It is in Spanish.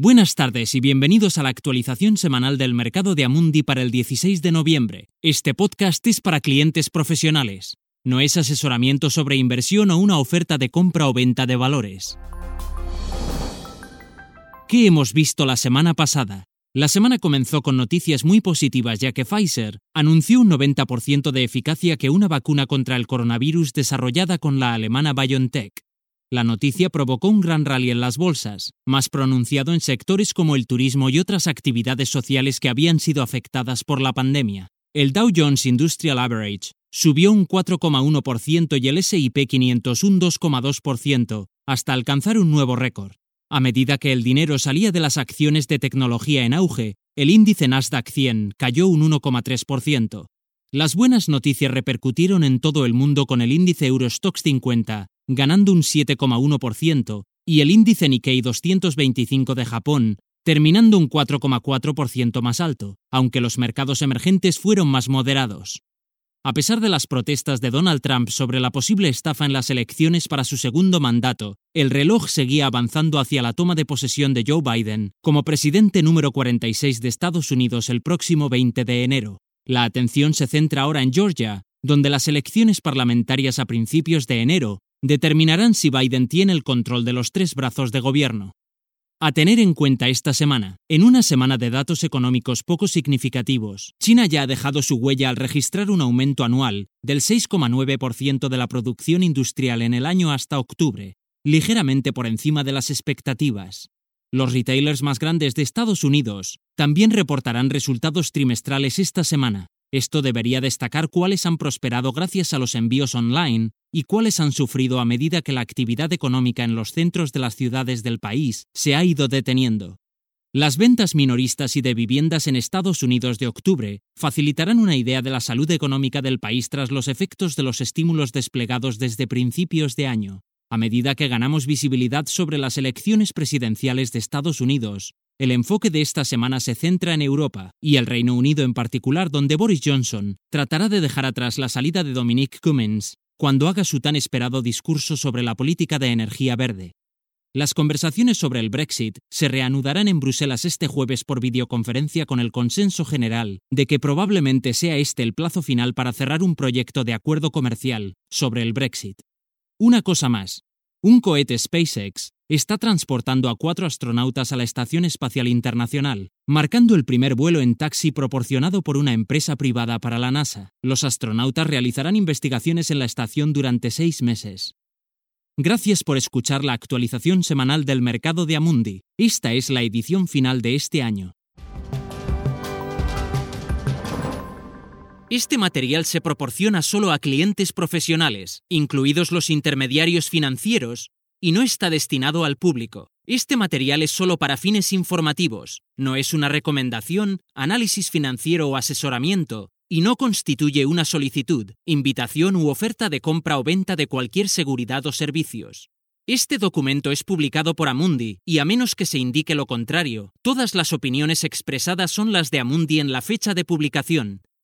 Buenas tardes y bienvenidos a la actualización semanal del mercado de Amundi para el 16 de noviembre. Este podcast es para clientes profesionales. No es asesoramiento sobre inversión o una oferta de compra o venta de valores. ¿Qué hemos visto la semana pasada? La semana comenzó con noticias muy positivas ya que Pfizer anunció un 90% de eficacia que una vacuna contra el coronavirus desarrollada con la alemana BioNTech. La noticia provocó un gran rally en las bolsas, más pronunciado en sectores como el turismo y otras actividades sociales que habían sido afectadas por la pandemia. El Dow Jones Industrial Average subió un 4,1% y el SP 500 un 2,2%, hasta alcanzar un nuevo récord. A medida que el dinero salía de las acciones de tecnología en auge, el índice Nasdaq 100 cayó un 1,3%. Las buenas noticias repercutieron en todo el mundo con el índice Eurostox 50 ganando un 7,1%, y el índice Nikkei 225 de Japón terminando un 4,4% más alto, aunque los mercados emergentes fueron más moderados. A pesar de las protestas de Donald Trump sobre la posible estafa en las elecciones para su segundo mandato, el reloj seguía avanzando hacia la toma de posesión de Joe Biden como presidente número 46 de Estados Unidos el próximo 20 de enero. La atención se centra ahora en Georgia, donde las elecciones parlamentarias a principios de enero determinarán si Biden tiene el control de los tres brazos de gobierno. A tener en cuenta esta semana, en una semana de datos económicos poco significativos, China ya ha dejado su huella al registrar un aumento anual del 6,9% de la producción industrial en el año hasta octubre, ligeramente por encima de las expectativas. Los retailers más grandes de Estados Unidos también reportarán resultados trimestrales esta semana, esto debería destacar cuáles han prosperado gracias a los envíos online y cuáles han sufrido a medida que la actividad económica en los centros de las ciudades del país se ha ido deteniendo. Las ventas minoristas y de viviendas en Estados Unidos de octubre facilitarán una idea de la salud económica del país tras los efectos de los estímulos desplegados desde principios de año. A medida que ganamos visibilidad sobre las elecciones presidenciales de Estados Unidos, el enfoque de esta semana se centra en Europa y el Reino Unido en particular, donde Boris Johnson tratará de dejar atrás la salida de Dominic Cummings cuando haga su tan esperado discurso sobre la política de energía verde. Las conversaciones sobre el Brexit se reanudarán en Bruselas este jueves por videoconferencia con el consenso general de que probablemente sea este el plazo final para cerrar un proyecto de acuerdo comercial sobre el Brexit. Una cosa más. Un cohete SpaceX está transportando a cuatro astronautas a la Estación Espacial Internacional, marcando el primer vuelo en taxi proporcionado por una empresa privada para la NASA. Los astronautas realizarán investigaciones en la estación durante seis meses. Gracias por escuchar la actualización semanal del mercado de Amundi. Esta es la edición final de este año. Este material se proporciona solo a clientes profesionales, incluidos los intermediarios financieros, y no está destinado al público. Este material es solo para fines informativos, no es una recomendación, análisis financiero o asesoramiento, y no constituye una solicitud, invitación u oferta de compra o venta de cualquier seguridad o servicios. Este documento es publicado por Amundi, y a menos que se indique lo contrario, todas las opiniones expresadas son las de Amundi en la fecha de publicación,